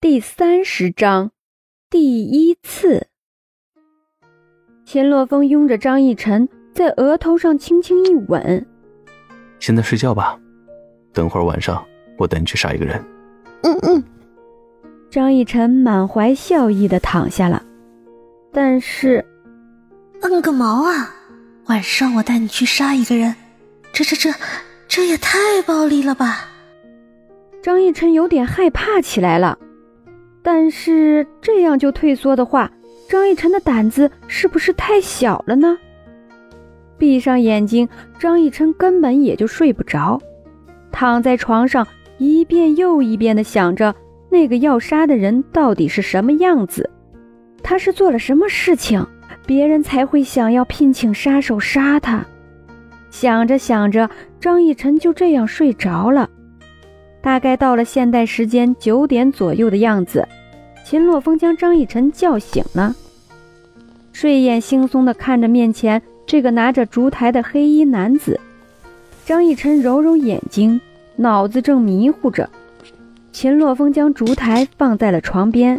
第三十章，第一次。钱洛风拥着张逸晨在额头上轻轻一吻。现在睡觉吧，等会儿晚上我带你去杀一个人。嗯嗯。张逸晨满怀笑意的躺下了，但是，嗯个毛啊！晚上我带你去杀一个人，这这这，这也太暴力了吧！张逸晨有点害怕起来了。但是这样就退缩的话，张逸晨的胆子是不是太小了呢？闭上眼睛，张逸晨根本也就睡不着，躺在床上一遍又一遍的想着那个要杀的人到底是什么样子，他是做了什么事情，别人才会想要聘请杀手杀他？想着想着，张逸晨就这样睡着了。大概到了现代时间九点左右的样子。秦洛风将张逸晨叫醒了，睡眼惺忪地看着面前这个拿着烛台的黑衣男子。张逸晨揉揉眼睛，脑子正迷糊着。秦洛风将烛台放在了床边，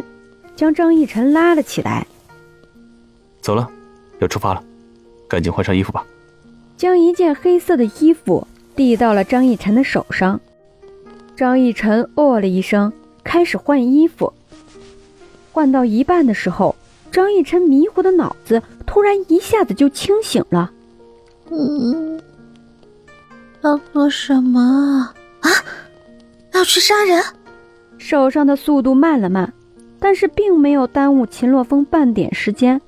将张逸晨拉了起来。走了，要出发了，赶紧换上衣服吧。将一件黑色的衣服递到了张逸晨的手上。张逸晨哦了一声，开始换衣服。换到一半的时候，张逸晨迷糊的脑子突然一下子就清醒了。嗯，要做什么啊？要去杀人？手上的速度慢了慢，但是并没有耽误秦洛风半点时间。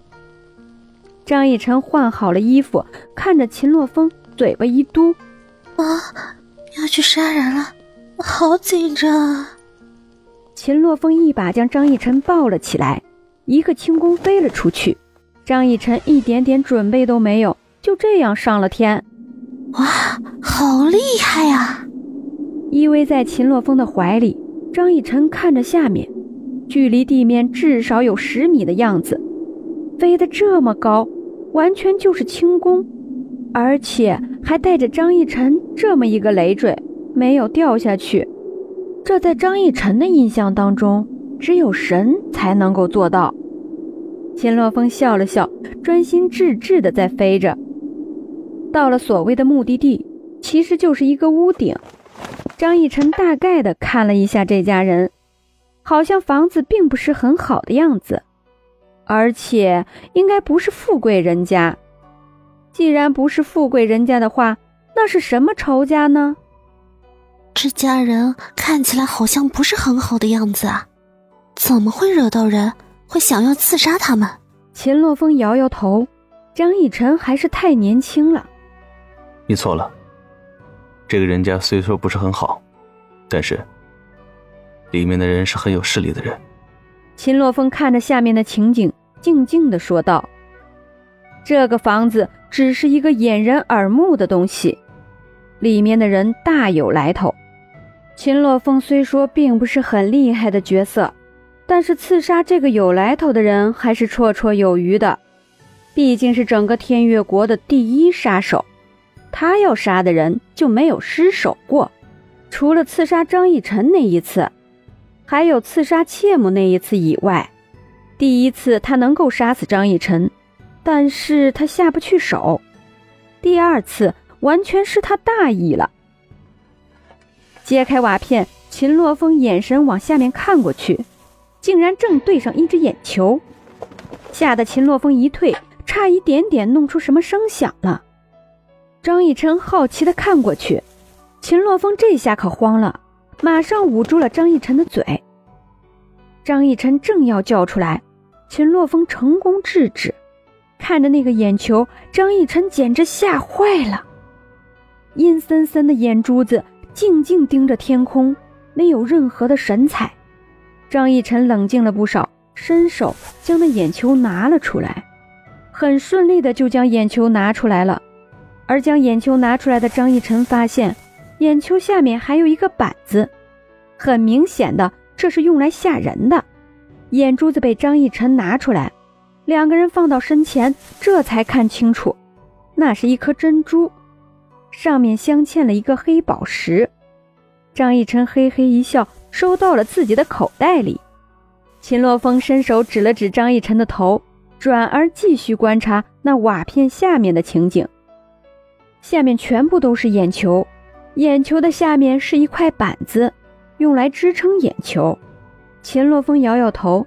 张逸晨换好了衣服，看着秦洛风，嘴巴一嘟：“啊，要去杀人了，好紧张啊。”秦洛风一把将张逸晨抱了起来，一个轻功飞了出去。张逸晨一点点准备都没有，就这样上了天。哇，好厉害呀！依偎在秦洛风的怀里，张逸晨看着下面，距离地面至少有十米的样子，飞得这么高，完全就是轻功，而且还带着张逸晨这么一个累赘，没有掉下去。这在张逸晨的印象当中，只有神才能够做到。秦洛风笑了笑，专心致志的在飞着。到了所谓的目的地，其实就是一个屋顶。张逸晨大概的看了一下这家人，好像房子并不是很好的样子，而且应该不是富贵人家。既然不是富贵人家的话，那是什么仇家呢？这家人看起来好像不是很好的样子啊，怎么会惹到人，会想要刺杀他们？秦洛风摇摇头，张逸晨还是太年轻了。你错了，这个人家虽说不是很好，但是里面的人是很有势力的人。秦洛风看着下面的情景，静静的说道：“这个房子只是一个掩人耳目的东西，里面的人大有来头。”秦洛风虽说并不是很厉害的角色，但是刺杀这个有来头的人还是绰绰有余的。毕竟是整个天月国的第一杀手，他要杀的人就没有失手过。除了刺杀张逸晨那一次，还有刺杀切母那一次以外，第一次他能够杀死张逸晨，但是他下不去手。第二次完全是他大意了。揭开瓦片，秦洛风眼神往下面看过去，竟然正对上一只眼球，吓得秦洛风一退，差一点点弄出什么声响了。张逸晨好奇的看过去，秦洛风这下可慌了，马上捂住了张逸晨的嘴。张逸晨正要叫出来，秦洛风成功制止。看着那个眼球，张逸晨简直吓坏了，阴森森的眼珠子。静静盯着天空，没有任何的神采。张逸晨冷静了不少，伸手将那眼球拿了出来，很顺利的就将眼球拿出来了。而将眼球拿出来的张逸晨发现，眼球下面还有一个板子，很明显的这是用来吓人的。眼珠子被张逸晨拿出来，两个人放到身前，这才看清楚，那是一颗珍珠。上面镶嵌了一个黑宝石，张逸晨嘿嘿一笑，收到了自己的口袋里。秦洛风伸手指了指张逸晨的头，转而继续观察那瓦片下面的情景。下面全部都是眼球，眼球的下面是一块板子，用来支撑眼球。秦洛风摇摇头，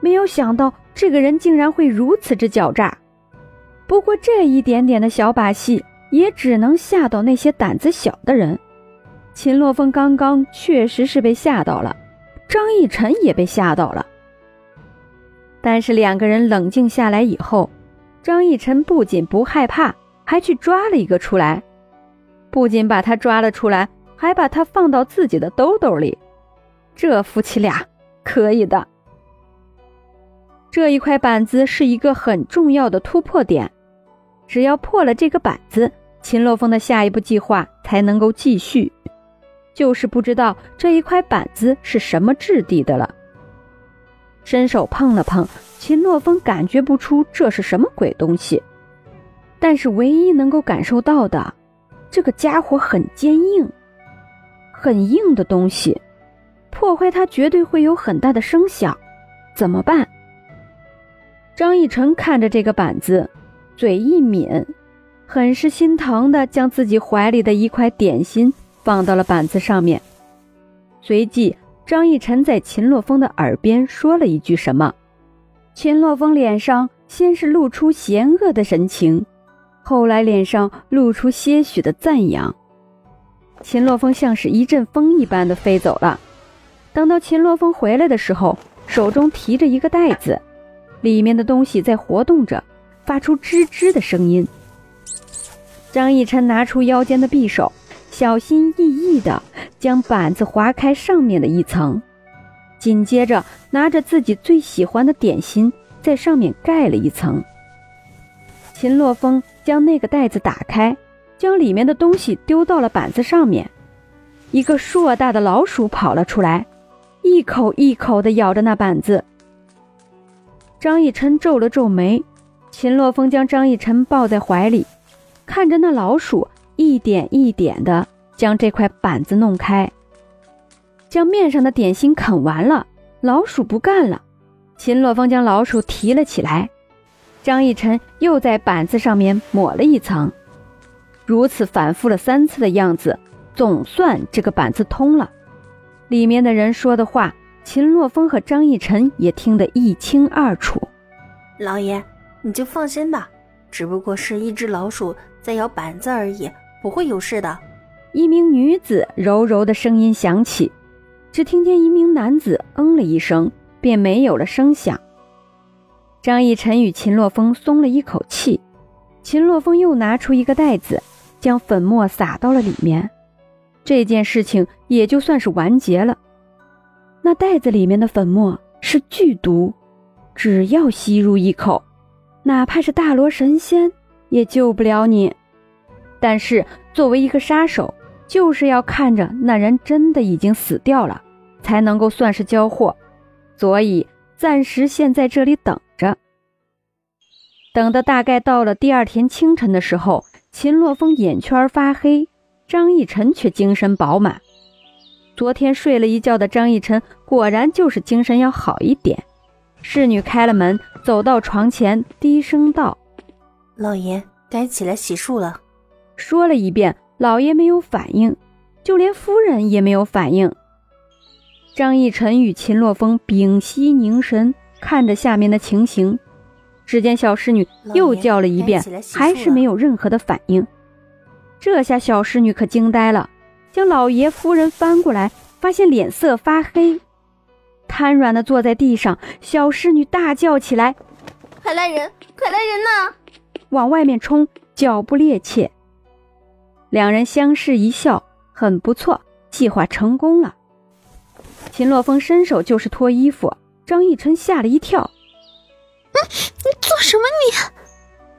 没有想到这个人竟然会如此之狡诈。不过这一点点的小把戏，也只能吓到那些胆子小的人。秦洛风刚刚确实是被吓到了，张逸晨也被吓到了。但是两个人冷静下来以后，张逸晨不仅不害怕。还去抓了一个出来，不仅把他抓了出来，还把他放到自己的兜兜里。这夫妻俩可以的。这一块板子是一个很重要的突破点，只要破了这个板子，秦洛风的下一步计划才能够继续。就是不知道这一块板子是什么质地的了。伸手碰了碰，秦洛风感觉不出这是什么鬼东西。但是唯一能够感受到的，这个家伙很坚硬，很硬的东西，破坏它绝对会有很大的声响，怎么办？张逸晨看着这个板子，嘴一抿，很是心疼的将自己怀里的一块点心放到了板子上面。随即，张逸晨在秦洛风的耳边说了一句什么，秦洛风脸上先是露出嫌恶的神情。后来脸上露出些许的赞扬，秦洛风像是一阵风一般的飞走了。等到秦洛风回来的时候，手中提着一个袋子，里面的东西在活动着，发出吱吱的声音。张逸晨拿出腰间的匕首，小心翼翼地将板子划开上面的一层，紧接着拿着自己最喜欢的点心，在上面盖了一层。秦洛风。将那个袋子打开，将里面的东西丢到了板子上面。一个硕大的老鼠跑了出来，一口一口地咬着那板子。张逸晨皱了皱眉，秦洛风将张逸晨抱在怀里，看着那老鼠一点一点的将这块板子弄开，将面上的点心啃完了。老鼠不干了，秦洛风将老鼠提了起来。张逸晨又在板子上面抹了一层，如此反复了三次的样子，总算这个板子通了。里面的人说的话，秦洛风和张逸晨也听得一清二楚。老爷，你就放心吧，只不过是一只老鼠在摇板子而已，不会有事的。一名女子柔柔的声音响起，只听见一名男子嗯了一声，便没有了声响。张逸晨与秦洛风松了一口气，秦洛风又拿出一个袋子，将粉末撒到了里面，这件事情也就算是完结了。那袋子里面的粉末是剧毒，只要吸入一口，哪怕是大罗神仙也救不了你。但是作为一个杀手，就是要看着那人真的已经死掉了，才能够算是交货，所以暂时先在这里等着。等的大概到了第二天清晨的时候，秦洛风眼圈发黑，张逸晨却精神饱满。昨天睡了一觉的张逸晨果然就是精神要好一点。侍女开了门，走到床前，低声道：“老爷，该起来洗漱了。”说了一遍，老爷没有反应，就连夫人也没有反应。张逸晨与秦洛风屏息凝神，看着下面的情形。只见小侍女又叫了一遍，还是没有任何的反应。这下小侍女可惊呆了，将老爷夫人翻过来，发现脸色发黑，瘫软的坐在地上。小侍女大叫起来：“快来人，快来人呐！”往外面冲，脚步趔趄。两人相视一笑，很不错，计划成功了。秦洛风伸手就是脱衣服，张逸晨吓了一跳。你做什么？你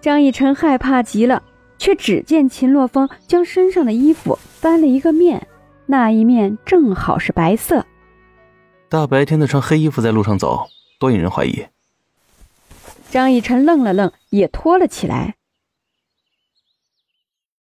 张逸晨害怕极了，却只见秦洛风将身上的衣服翻了一个面，那一面正好是白色。大白天的穿黑衣服在路上走，多引人怀疑。张逸晨愣了愣，也拖了起来。